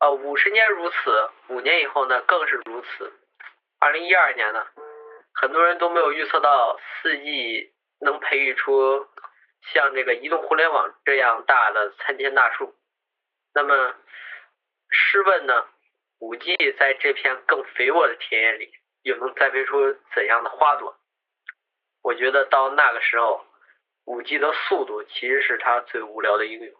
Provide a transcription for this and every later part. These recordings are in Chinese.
呃，五十年如此，五年以后呢更是如此。二零一二年呢，很多人都没有预测到四 G 能培育出像这个移动互联网这样大的参天大树。那么，试问呢，五 G 在这片更肥沃的田野里，又能栽培出怎样的花朵？我觉得到那个时候，五 G 的速度其实是它最无聊的应用。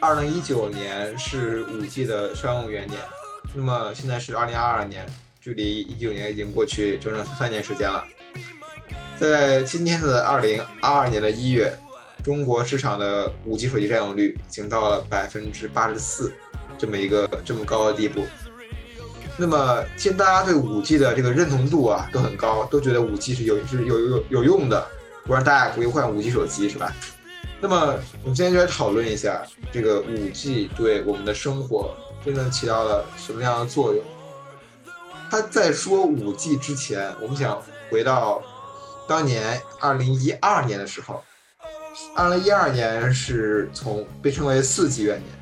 二零一九年是五 G 的商用元年，那么现在是二零二二年，距离一九年已经过去整整三年时间了。在今天的二零二二年的一月，中国市场的五 G 手机占有率已经到了百分之八十四，这么一个这么高的地步。那么现在大家对五 G 的这个认同度啊都很高，都觉得五 G 是有是有有有用的，不然大家也不会换五 G 手机是吧？那么我们今天就来讨论一下这个五 G 对我们的生活真正起到了什么样的作用。他在说五 G 之前，我们想回到当年二零一二年的时候，二零一二年是从被称为四 G 元年，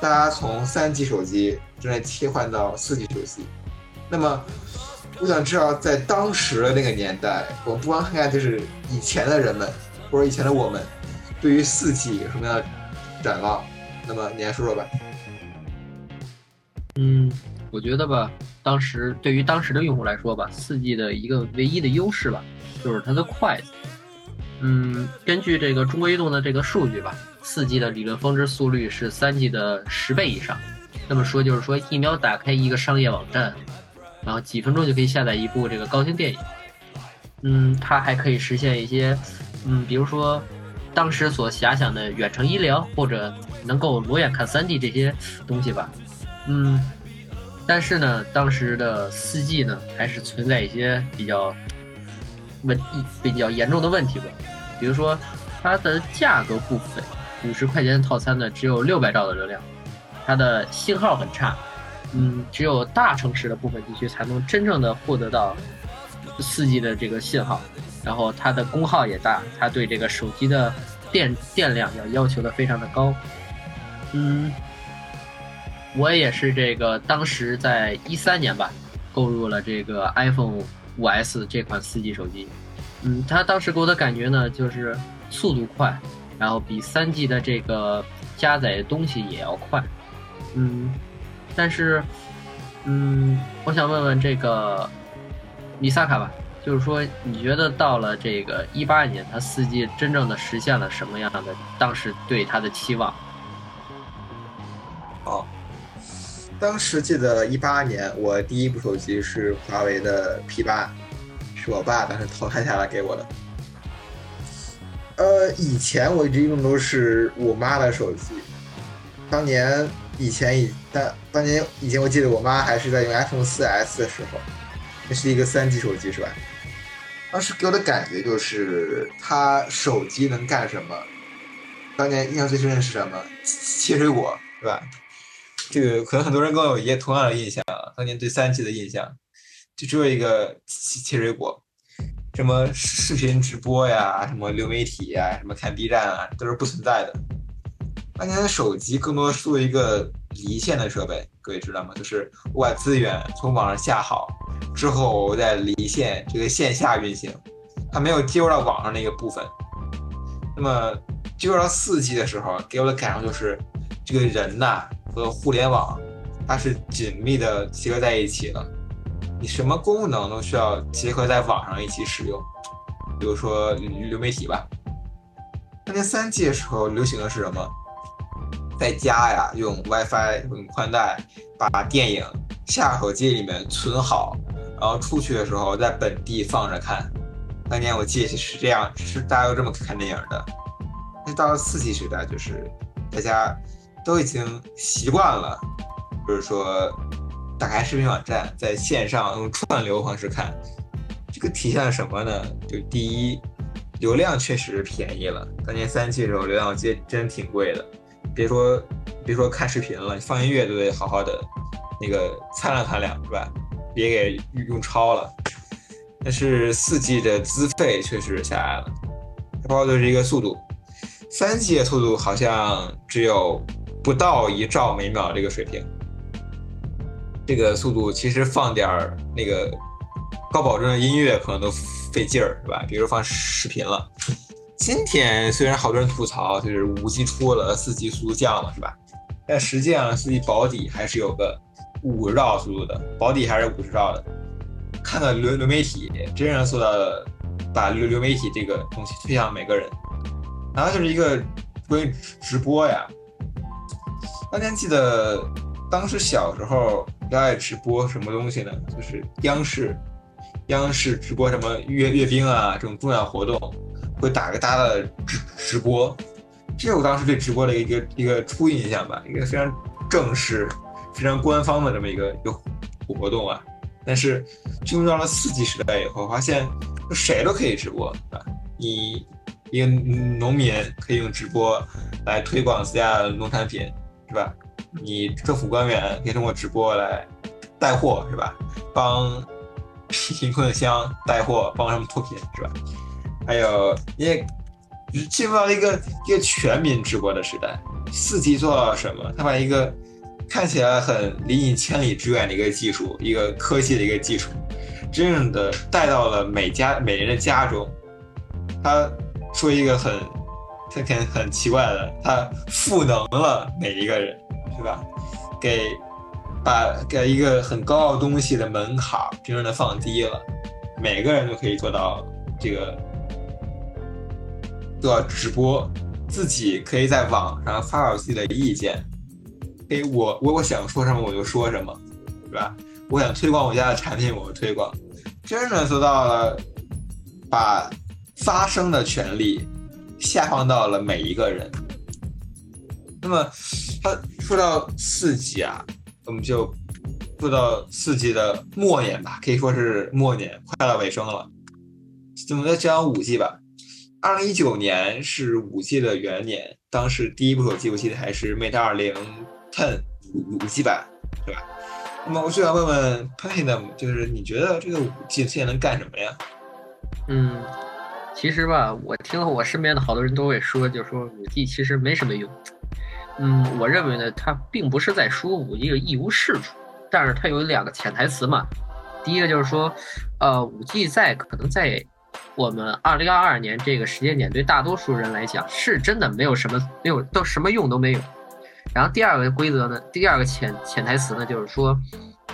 大家从三 G 手机正在切换到四 G 手机。那么我想知道，在当时的那个年代，我们不光看看就是以前的人们或者以前的我们。对于四 G 有什么样的展望？那么你来说说吧。嗯，我觉得吧，当时对于当时的用户来说吧，四 G 的一个唯一的优势吧，就是它的快。嗯，根据这个中国移动的这个数据吧，四 G 的理论峰值速率是三 G 的十倍以上。那么说就是说，一秒打开一个商业网站，然后几分钟就可以下载一部这个高清电影。嗯，它还可以实现一些，嗯，比如说。当时所遐想的远程医疗，或者能够裸眼看 3D 这些东西吧，嗯，但是呢，当时的 4G 呢，还是存在一些比较问比较严重的问题吧，比如说它的价格不菲，五十块钱的套餐呢只有六百兆的流量，它的信号很差，嗯，只有大城市的部分地区才能真正的获得到 4G 的这个信号。然后它的功耗也大，它对这个手机的电电量要要求的非常的高。嗯，我也是这个当时在一三年吧，购入了这个 iPhone 五 S 这款四 G 手机。嗯，它当时给我的感觉呢，就是速度快，然后比三 G 的这个加载东西也要快。嗯，但是，嗯，我想问问这个米萨卡吧。就是说，你觉得到了这个一八年，它四 G 真正的实现了什么样的？当时对它的期望？哦，当时记得一八年，我第一部手机是华为的 P 八，是我爸当时淘汰下来给我的。呃，以前我一直用的都是我妈的手机。当年以前以当当年以前，我记得我妈还是在用 iPhone 四 S 的时候。这是一个三 G 手机是吧？当时给我的感觉就是它手机能干什么？当年印象最深的是什么？切水果是吧？这个可能很多人跟我有一些同样的印象。当年对三 G 的印象，就只有一个切水果，什么视频直播呀，什么流媒体呀，什么看 B 站啊，都是不存在的。当年的手机更多是作为一个离线的设备，各位知道吗？就是我把资源从网上下好。之后我再离线这个线下运行，它没有接入到网上那个部分。那么接入到四 G 的时候，给我的感受就是，这个人呐和互联网，它是紧密的结合在一起了。你什么功能都需要结合在网上一起使用，比如说流媒体吧。那年三 G 的时候流行的是什么？在家呀用 WiFi 用宽带把电影下手机里面存好。然后出去的时候在本地放着看，当年我记得是这样，是大家都这么看电影的。那到了四 G 时代，就是大家都已经习惯了，就是说打开视频网站，在线上用串流方式看，这个体现了什么呢？就第一，流量确实便宜了。当年三 G 的时候，流量我记得真挺贵的，别说别说看视频了，放音乐都得好好的那个参量参量，是吧？别给用超了。但是四 G 的资费确实下来了，包括就是一个速度，三 G 的速度好像只有不到一兆每秒这个水平。这个速度其实放点儿那个高保真的音乐可能都费劲儿，是吧？比如放视频了。今天虽然好多人吐槽，就是五 G 出了，四 G 速度降了，是吧？但实际上四 G 保底还是有个五十兆速度的，保底还是五十兆的。看到流流媒体真正做到了把流流媒体这个东西推向每个人，然后就是一个关于直播呀。当年记得当时小时候比较爱直播什么东西呢？就是央视，央视直播什么阅阅兵啊这种重要活动，会打个大的直直播，这是我当时对直播的一个一个初印象吧，一个非常正式、非常官方的这么一个一个活动啊。但是进入到了四 G 时代以后，发现谁都可以直播，对吧？你一个农民可以用直播来推广自家的农产品，是吧？你政府官员可以通过直播来带货，是吧？帮贫困乡带货，帮他们脱贫，是吧？还有，也进入到了一个一个全民直播的时代。四 G 做到了什么？他把一个看起来很离你千里之远的一个技术，一个科技的一个技术，真正的带到了每家每人的家中。他说一个很他很很奇怪的，他赋能了每一个人，是吧？给把给一个很高傲东西的门槛真正的放低了，每个人都可以做到这个做到直播，自己可以在网上发表自己的意见。给我我我想说什么我就说什么，是吧？我想推广我家的产品，我推广，真的做到了把发声的权利下放到了每一个人。那么，他说到四 G 啊，我们就说到四 G 的末年吧，可以说是末年，快到尾声了。怎么再讲五 G 吧。二零一九年是五 G 的元年，当时第一部手机我记得还是 Mate 二零。Ten 五五 G 版，对吧？那么我就想问问 Platinum，就是你觉得这个五 G 现在能干什么呀？嗯，其实吧，我听了我身边的好多人都会说，就说五 G 其实没什么用。嗯，我认为呢，它并不是在说五 G 一无是处，但是它有两个潜台词嘛。第一个就是说，呃，五 G 在可能在我们二零二二年这个时间点，对大多数人来讲，是真的没有什么没有都什么用都没有。然后第二个规则呢，第二个潜潜台词呢，就是说，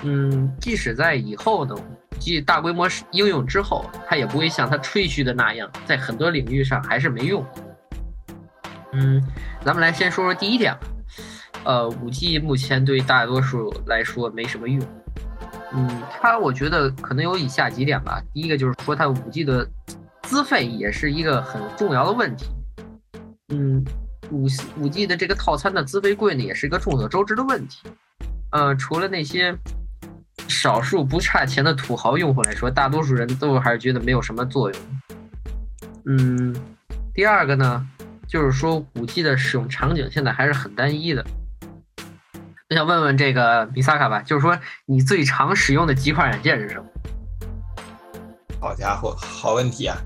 嗯，即使在以后呢，即大规模应用之后，它也不会像它吹嘘的那样，在很多领域上还是没用。嗯，咱们来先说说第一点吧。呃，五 G 目前对大多数来说没什么用。嗯，它我觉得可能有以下几点吧。第一个就是说，它五 G 的资费也是一个很重要的问题。嗯。五五 G 的这个套餐的资费贵呢，也是一个众所周知的问题。呃，除了那些少数不差钱的土豪用户来说，大多数人都还是觉得没有什么作用。嗯，第二个呢，就是说五 G 的使用场景现在还是很单一的。我想问问这个米萨卡吧，就是说你最常使用的几款软件是什么？好家伙，好问题啊！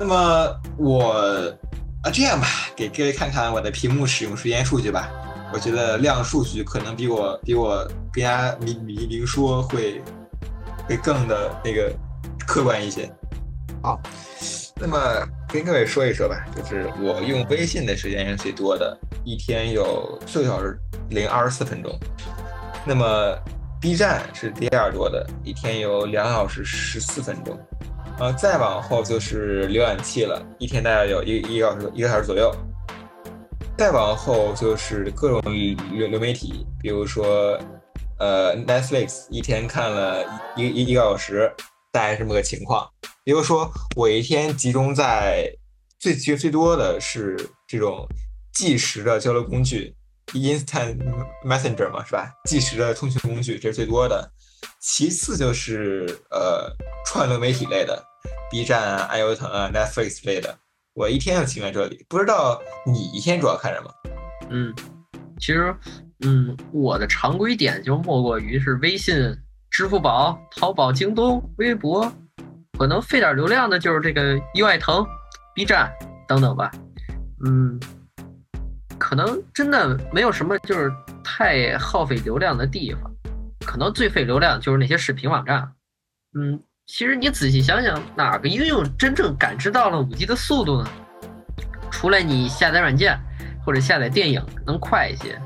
那么我。啊，这样吧，给各位看看我的屏幕使用时间数据吧。我觉得量数据可能比我比我更加明明明说会会更的那个客观一些。好，那么跟各位说一说吧，就是我用微信的时间是最多的，一天有四个小时零二十四分钟。那么 B 站是第二多的，一天有两小时十四分钟。呃，再往后就是浏览器了，一天大概有一一个小时一个小时左右。再往后就是各种流流媒体，比如说，呃，Netflix 一天看了一一一个小时，大概这么个情况。比如说，我一天集中在最其实最多的是这种计时的交流工具，Instant Messenger 嘛，是吧？即时的通讯工具，这是最多的。其次就是呃串流媒体类的，B 站啊、爱优腾啊、Netflix 类的。我一天就停在这里，不知道你一天主要看什么？嗯，其实，嗯，我的常规点就莫过于是微信、支付宝、淘宝、京东、微博，可能费点流量的就是这个优爱腾、B 站等等吧。嗯，可能真的没有什么就是太耗费流量的地方，可能最费流量就是那些视频网站。嗯。其实你仔细想想，哪个应用真正感知到了五 G 的速度呢？除了你下载软件或者下载电影能快一些，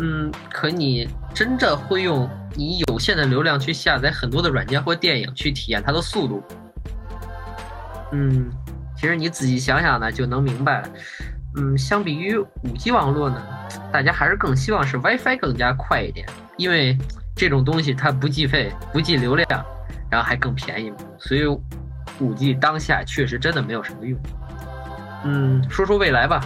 嗯，可你真的会用你有限的流量去下载很多的软件或电影去体验它的速度？嗯，其实你仔细想想呢，就能明白了。嗯，相比于五 G 网络呢，大家还是更希望是 WiFi 更加快一点，因为这种东西它不计费、不计流量。然后还更便宜，所以五 G 当下确实真的没有什么用。嗯，说说未来吧。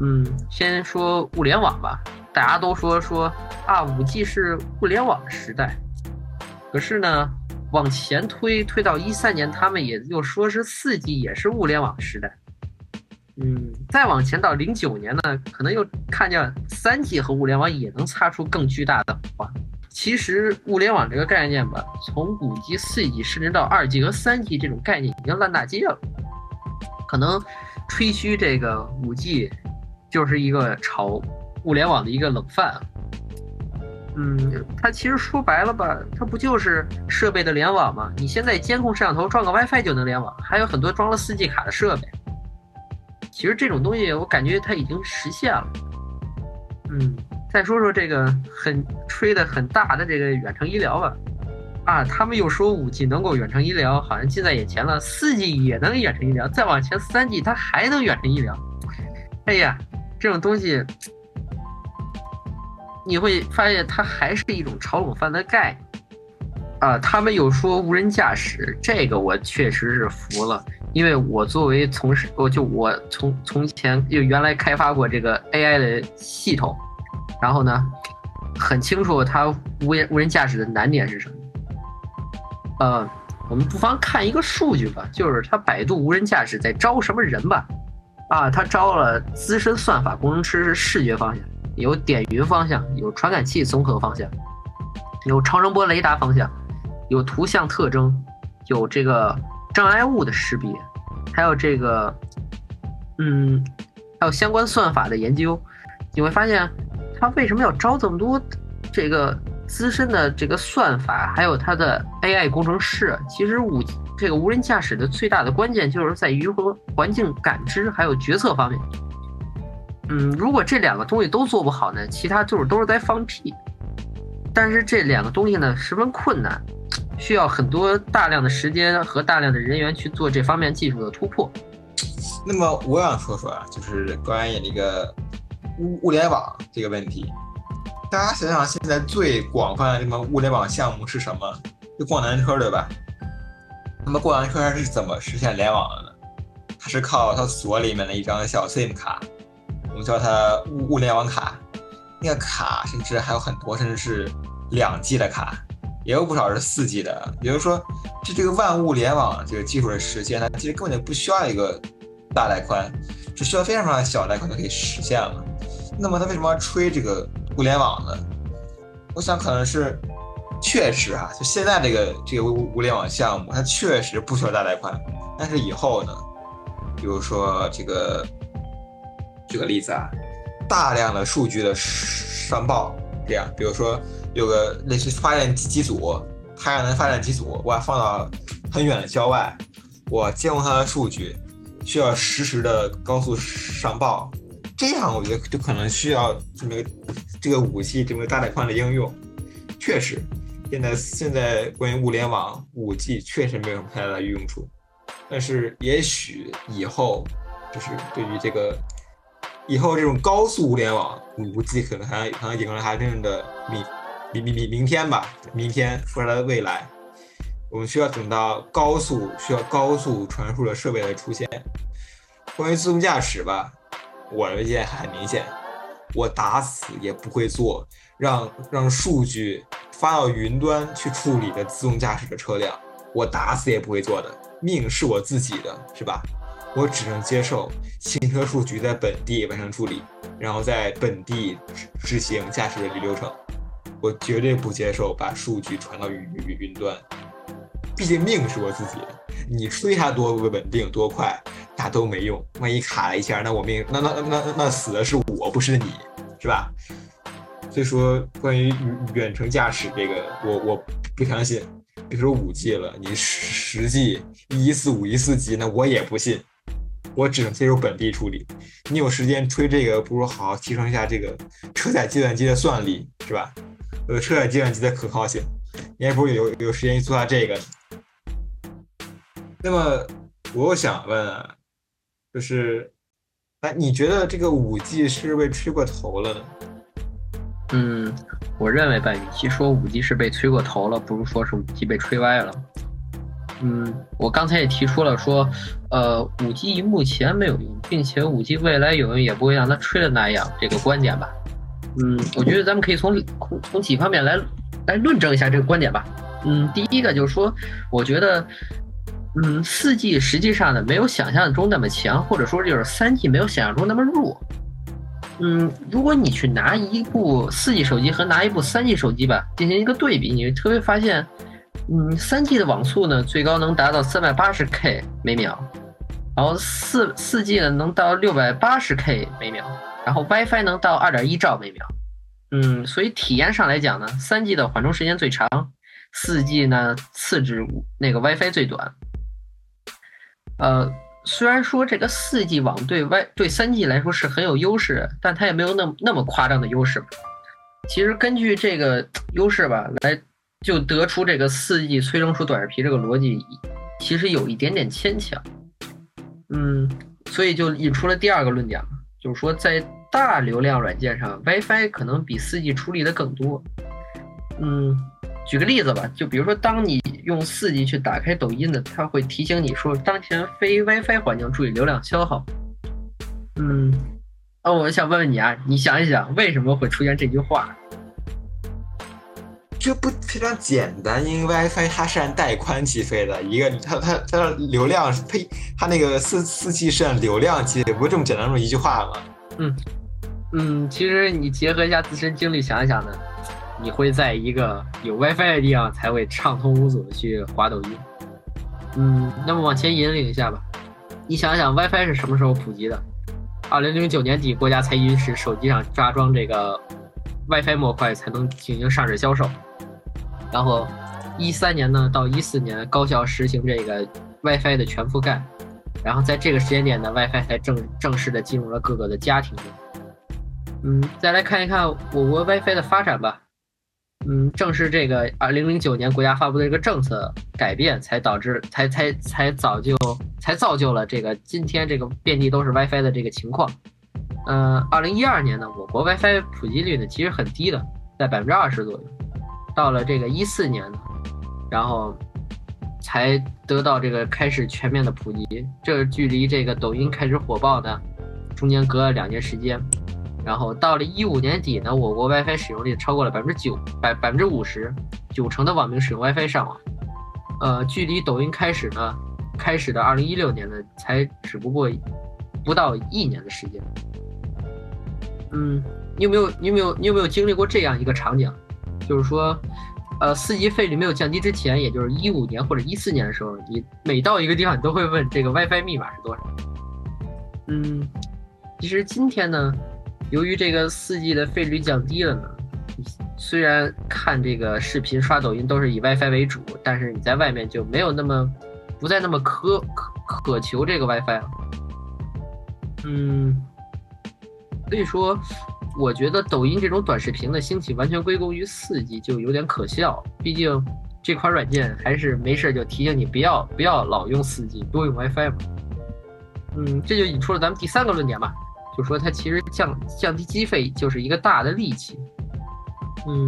嗯，先说物联网吧。大家都说说啊，五 G 是物联网时代。可是呢，往前推推到一三年，他们也又说是四 G 也是物联网时代。嗯，再往前到零九年呢，可能又看见三 G 和物联网也能擦出更巨大的火花。其实物联网这个概念吧，从五 G、四 G 甚至到二 G 和三 G 这种概念已经烂大街了。可能吹嘘这个五 G 就是一个潮物联网的一个冷饭。嗯，它其实说白了吧，它不就是设备的联网吗？你现在监控摄像头装个 WiFi 就能联网，还有很多装了四 G 卡的设备。其实这种东西我感觉它已经实现了。嗯。再说说这个很吹的很大的这个远程医疗吧，啊，他们又说五 G 能够远程医疗，好像近在眼前了。四 G 也能远程医疗，再往前三 G 它还能远程医疗。哎呀，这种东西你会发现它还是一种炒冷饭的概念啊。他们又说无人驾驶，这个我确实是服了，因为我作为从事，我就我从从前就原来开发过这个 AI 的系统。然后呢，很清楚它无人无人驾驶的难点是什么。呃，我们不妨看一个数据吧，就是它百度无人驾驶在招什么人吧。啊，它招了资深算法工程师是视觉方向，有点云方向，有传感器综合方向，有超声波雷达方向，有图像特征，有这个障碍物的识别，还有这个，嗯，还有相关算法的研究。你会发现。他为什么要招这么多这个资深的这个算法，还有他的 AI 工程师？其实五这个无人驾驶的最大的关键就是在于和环境感知还有决策方面。嗯，如果这两个东西都做不好呢，其他就是都是在放屁。但是这两个东西呢十分困难，需要很多大量的时间和大量的人员去做这方面技术的突破。那么我想说说啊，就是关于那个。物物联网这个问题，大家想想，现在最广泛的什么物联网项目是什么？就共享单车，对吧？那么过南车它是怎么实现联网的呢？它是靠它锁里面的一张小 SIM 卡，我们叫它物物联网卡。那个卡甚至还有很多，甚至是两 G 的卡，也有不少是四 G 的。也就是说，这这个万物联网这个技术的实现，它其实根本就不需要一个大带宽，只需要非常非常小带宽就可以实现了。那么它为什么要吹这个物联网呢？我想可能是确实啊，就现在这个这个物物联网项目，它确实不需要大带宽。但是以后呢，比如说这个举个例子啊，大量的数据的上报，这样，比如说有个类似发电机组，太阳能发电机组，我放到很远的郊外，我监控它的数据，需要实时的高速上报。这样我觉得就可能需要这么个这个武器这么大带宽的应用。确实，现在现在关于物联网五 G 确实没有什么太大的用处。但是也许以后就是对于这个以后这种高速物联网我估计可能还可能迎来还真正的明明明明明天吧，明天或者未来，我们需要等到高速需要高速传输的设备的出现。关于自动驾驶吧。我的意见很明显，我打死也不会做让让数据发到云端去处理的自动驾驶的车辆，我打死也不会做的。命是我自己的，是吧？我只能接受行车数据在本地完成处理，然后在本地执执行驾驶的流程。我绝对不接受把数据传到云云云端，毕竟命是我自己的。你吹它多稳定多快，那都没用。万一卡了一下，那我命那那那那那死的是我，不是你，是吧？所以说，关于远程驾驶这个，我我不相信。别说五 G 了，你十 G、一四五、一四 G，那我也不信。我只能接受本地处理。你有时间吹这个，不如好好提升一下这个车载计算机的算力，是吧？呃，车载计算机的可靠性，你还不如有有时间去做下这个。那么，我想问，就是，哎，你觉得这个五 G 是被吹过头了呢？嗯，我认为吧，与其说五 G 是被吹过头了，不如说是五 G 被吹歪了。嗯，我刚才也提出了说，呃，五 G 目前没有用，并且五 G 未来有用也不会让它吹的那样这个观点吧。嗯，我觉得咱们可以从从几方面来来论证一下这个观点吧。嗯，第一个就是说，我觉得，嗯，四 G 实际上呢没有想象中那么强，或者说就是三 G 没有想象中那么弱。嗯，如果你去拿一部四 G 手机和拿一部三 G 手机吧进行一个对比，你特别发现，嗯，三 G 的网速呢最高能达到三百八十 K 每秒，然后四四 G 呢能到六百八十 K 每秒，然后 WiFi 能到二点一兆每秒。嗯，所以体验上来讲呢，三 G 的缓冲时间最长，四 G 呢次之那个 WiFi 最短。呃。虽然说这个四 G 网对 Y 对三 G 来说是很有优势，但它也没有那么那么夸张的优势。其实根据这个优势吧，来就得出这个四 G 催生出短视频这个逻辑，其实有一点点牵强。嗯，所以就引出了第二个论点，就是说在大流量软件上，WiFi 可能比四 G 处理的更多。嗯。举个例子吧，就比如说，当你用四 G 去打开抖音的，它会提醒你说，当前非 WiFi 环境注意流量消耗。嗯，哦，我想问问你啊，你想一想，为什么会出现这句话？这不非常简单，因为 WiFi 它是按带宽计费的，一个它它它的流量，呸，它那个四四 G 是按流量计，不是这么简单这么一句话吗？嗯嗯，其实你结合一下自身经历想一想呢。你会在一个有 WiFi 的地方才会畅通无阻的去滑抖音。嗯，那么往前引领一下吧。你想想，WiFi 是什么时候普及的？二零零九年底，国家才允许手机上加装这个 WiFi 模块才能进行上市销售。然后，一三年呢到一四年，高校实行这个 WiFi 的全覆盖。然后在这个时间点呢，WiFi 才正正式的进入了各个的家庭。嗯，再来看一看我国 WiFi 的发展吧。嗯，正是这个二零零九年国家发布的这个政策改变，才导致才才才早就才造就了这个今天这个遍地都是 WiFi 的这个情况。嗯，二零一二年呢，我国 WiFi 普及率呢其实很低的，在百分之二十左右。到了这个一四年呢，然后才得到这个开始全面的普及。这距离这个抖音开始火爆呢，中间隔了两年时间。然后到了一五年底呢，我国 WiFi 使用率超过了百分之九百百分之五十，九成的网民使用 WiFi 上网。呃，距离抖音开始呢，开始的二零一六年呢，才只不过不到一年的时间。嗯，你有没有你有没有你有没有经历过这样一个场景？就是说，呃，四 G 费率没有降低之前，也就是一五年或者一四年的时候，你每到一个地方，你都会问这个 WiFi 密码是多少？嗯，其实今天呢。由于这个四 G 的费率降低了呢，虽然看这个视频、刷抖音都是以 WiFi 为主，但是你在外面就没有那么不再那么渴渴渴求这个 WiFi 了。嗯，所以说，我觉得抖音这种短视频的兴起完全归功于四 G，就有点可笑。毕竟这款软件还是没事就提醒你不要不要老用四 G，多用 WiFi 嘛。嗯，这就引出了咱们第三个论点吧。就说它其实降降低机费就是一个大的利器，嗯，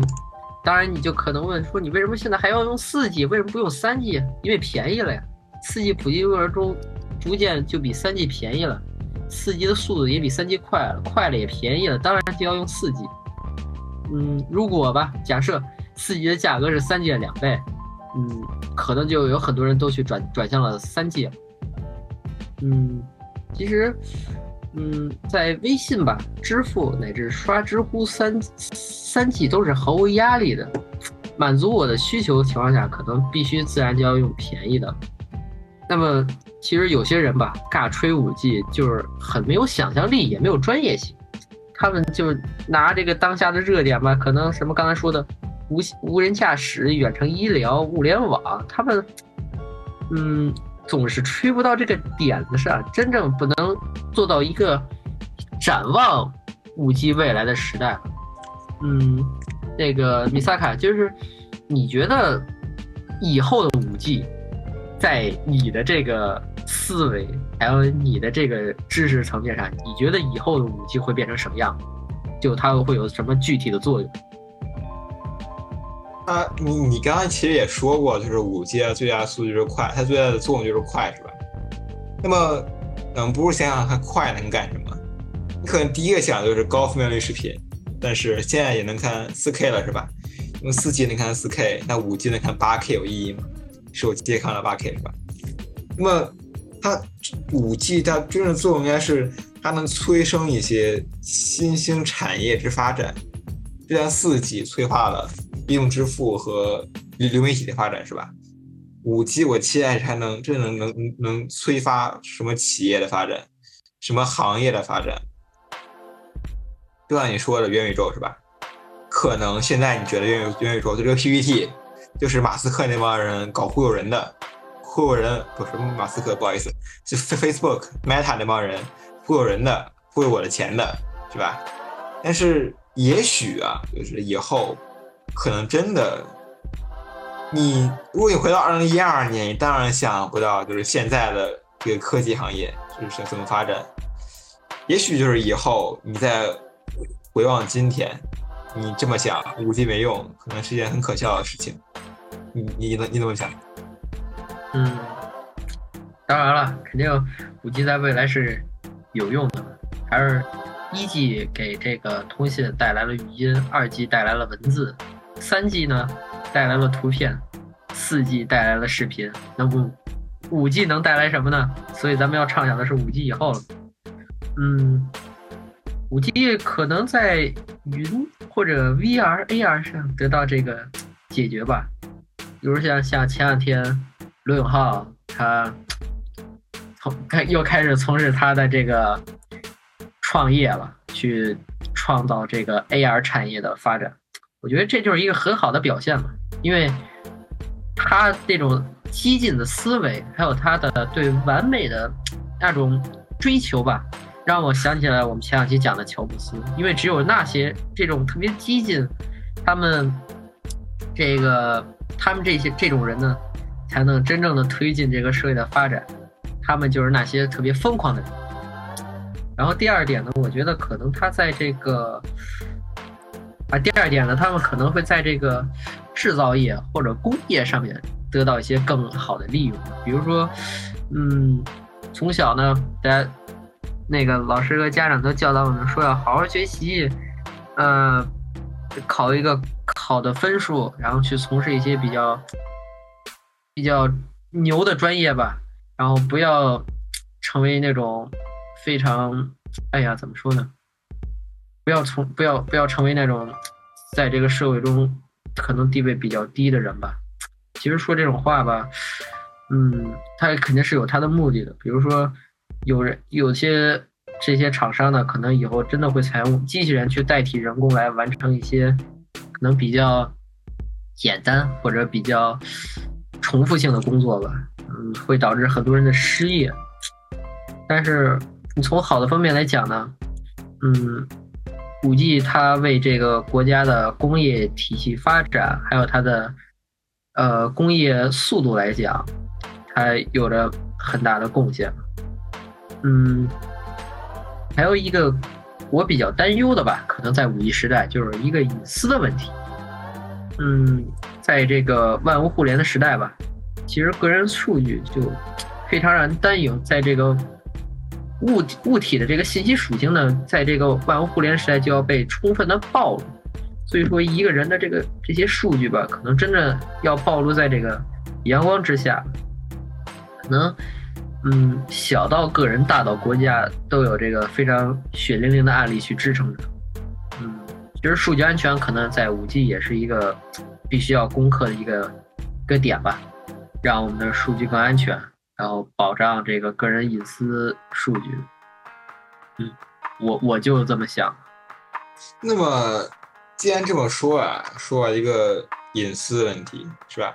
当然你就可能问说你为什么现在还要用四 G，为什么不用三 G？因为便宜了呀，四 G 普及过程中逐渐就比三 G 便宜了，四 G 的速度也比三 G 快了，快了也便宜了，当然就要用四 G。嗯，如果吧，假设四 G 的价格是三 G 的两倍，嗯，可能就有很多人都去转转向了三 G 了。嗯，其实，嗯，在微信吧、支付乃至刷知乎三三 G 都是毫无压力的，满足我的需求情况下，可能必须自然就要用便宜的。那么，其实有些人吧，尬吹五 G 就是很没有想象力，也没有专业性。他们就拿这个当下的热点吧，可能什么刚才说的无无人驾驶、远程医疗、物联网，他们嗯总是吹不到这个点子上，真正不能做到一个展望五 G 未来的时代。嗯，那个米萨卡，就是你觉得以后的五 G？在你的这个思维，还有你的这个知识层面上，你觉得以后的武器会变成什么样？就它会有什么具体的作用？啊，你你刚刚其实也说过，就是五 G 最大的速度就是快，它最大的作用就是快，是吧？那么，嗯，不如想想它快能干什么？你可能第一个想就是高分辨率视频，但是现在也能看四 K 了，是吧？用四 G 能看四 K，那五 G 能看八 K 有意义吗？手机看了八 K 是吧？那么它五 G 它真正作用应该是它能催生一些新兴产业之发展，就像四 G 催化了移动支付和流媒体的发展是吧？五 G 我期待还能真能能能催发什么企业的发展，什么行业的发展？就像你说的元宇宙是吧？可能现在你觉得元元宇宙就这个 PPT。就是马斯克那帮人搞忽悠人的，忽悠人不是马斯克，不好意思，是 Facebook Meta 那帮人忽悠人的，忽悠我的钱的，是吧？但是也许啊，就是以后可能真的，你如果你回到二零一二年，你当然想不到，就是现在的这个科技行业就是怎么发展。也许就是以后你再回望今天，你这么想，五 G 没用，可能是件很可笑的事情。你你怎你怎么想？嗯，当然了，肯定五 G 在未来是有用的，还是一 G 给这个通信带来了语音，二 G 带来了文字，三 G 呢带来了图片，四 G 带来了视频，那五五 G 能带来什么呢？所以咱们要畅想的是五 G 以后了。嗯，五 G 可能在云或者 VR、AR 上得到这个解决吧。比如像像前两天，罗永浩他从开又开始从事他的这个创业了，去创造这个 AR 产业的发展。我觉得这就是一个很好的表现嘛，因为他这种激进的思维，还有他的对完美的那种追求吧，让我想起来我们前两期讲的乔布斯，因为只有那些这种特别激进，他们这个。他们这些这种人呢，才能真正的推进这个社会的发展。他们就是那些特别疯狂的人。然后第二点呢，我觉得可能他在这个啊，第二点呢，他们可能会在这个制造业或者工业上面得到一些更好的利用。比如说，嗯，从小呢，大家那个老师和家长都教导我们说要好好学习，呃，考一个。好的分数，然后去从事一些比较比较牛的专业吧，然后不要成为那种非常，哎呀，怎么说呢？不要从不要不要成为那种在这个社会中可能地位比较低的人吧。其实说这种话吧，嗯，他肯定是有他的目的的。比如说，有人有些这些厂商呢，可能以后真的会采用机器人去代替人工来完成一些。可能比较简单或者比较重复性的工作吧，嗯，会导致很多人的失业。但是你从好的方面来讲呢，嗯，五 G 它为这个国家的工业体系发展，还有它的呃工业速度来讲，它有着很大的贡献。嗯，还有一个。我比较担忧的吧，可能在五 G 时代就是一个隐私的问题。嗯，在这个万物互联的时代吧，其实个人数据就非常让人担忧。在这个物物体的这个信息属性呢，在这个万物互联时代就要被充分的暴露。所以说，一个人的这个这些数据吧，可能真的要暴露在这个阳光之下，可能，嗯，小到个人，大到国家，都有这个非常血淋淋的案例去支撑着。嗯，其实数据安全可能在五 G 也是一个必须要攻克的一个一个点吧，让我们的数据更安全，然后保障这个个人隐私数据。嗯，我我就这么想。那么。既然这么说啊，说一个隐私问题是吧？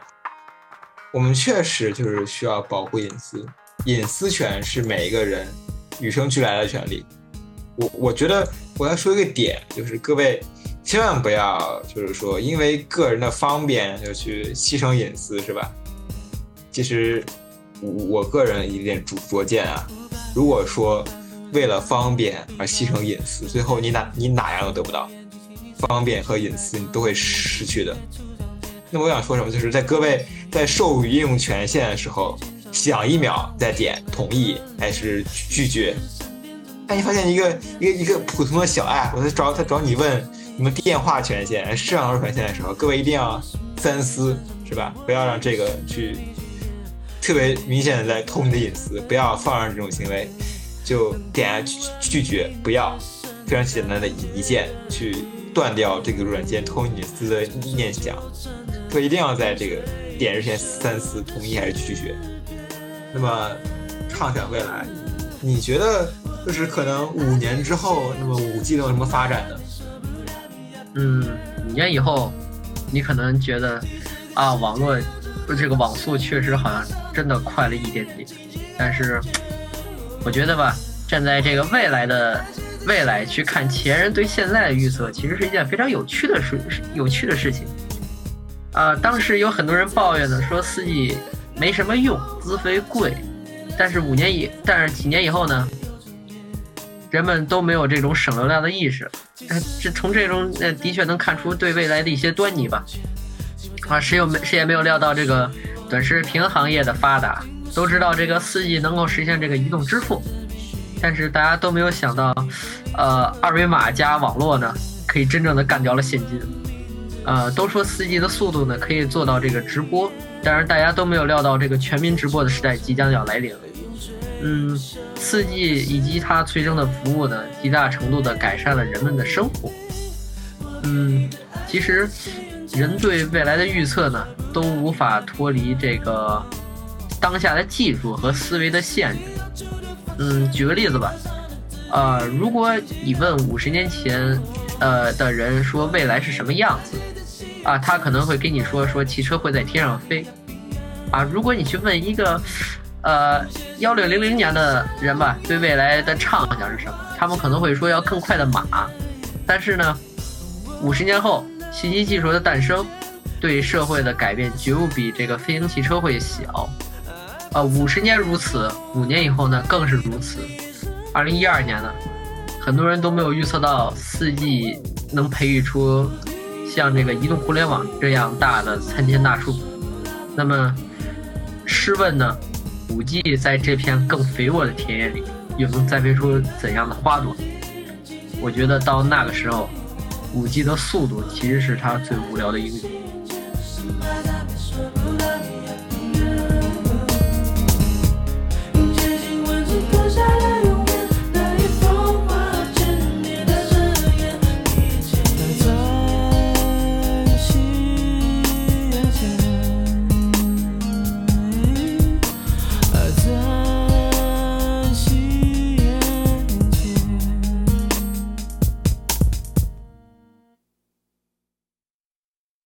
我们确实就是需要保护隐私，隐私权是每一个人与生俱来的权利。我我觉得我要说一个点，就是各位千万不要就是说因为个人的方便就去牺牲隐私，是吧？其实我我个人一点主拙见啊，如果说为了方便而牺牲隐私，最后你哪你哪样都得不到。方便和隐私你都会失去的。那我想说什么，就是在各位在授予应用权限的时候，想一秒再点同意还是拒绝。当你发现一个一个一个普通的小爱，我在找他找你问你们电话权限、摄像头权限的时候，各位一定要三思，是吧？不要让这个去特别明显的在偷你的隐私，不要放任这种行为，就点拒拒绝，不要，非常简单的一键去。断掉这个软件偷隐私的念想，所以一定要在这个点之前三思，同意还是拒绝。那么，畅想未来，你觉得就是可能五年之后，那么五 G 能有什么发展呢？嗯，五年以后，你可能觉得啊，网络这个网速确实好像真的快了一点点，但是我觉得吧，站在这个未来的。未来去看前人对现在的预测，其实是一件非常有趣的事，有趣的事情。啊，当时有很多人抱怨的说四 G 没什么用，资费贵。但是五年以，但是几年以后呢，人们都没有这种省流量的意识。这从这种呃，的确能看出对未来的一些端倪吧。啊，谁有没谁也没有料到这个短视频行业的发达，都知道这个四 G 能够实现这个移动支付。但是大家都没有想到，呃，二维码加网络呢，可以真正的干掉了现金。呃，都说四 G 的速度呢，可以做到这个直播，但是大家都没有料到这个全民直播的时代即将要来临。嗯，四 G 以及它催生的服务呢，极大程度地改善了人们的生活。嗯，其实人对未来的预测呢，都无法脱离这个当下的技术和思维的限制。嗯，举个例子吧，呃，如果你问五十年前，呃的人说未来是什么样子，啊，他可能会跟你说说汽车会在天上飞，啊，如果你去问一个，呃幺六零零年的人吧，对未来的畅想是什么，他们可能会说要更快的马，但是呢，五十年后信息技术的诞生，对社会的改变绝不比这个飞行汽车会小。呃，五十年如此，五年以后呢，更是如此。二零一二年呢，很多人都没有预测到四 G 能培育出像这个移动互联网这样大的参天大树。那么，试问呢，五 G 在这片更肥沃的田野里，又能栽培出怎样的花朵？我觉得到那个时候，五 G 的速度其实是它最无聊的英雄。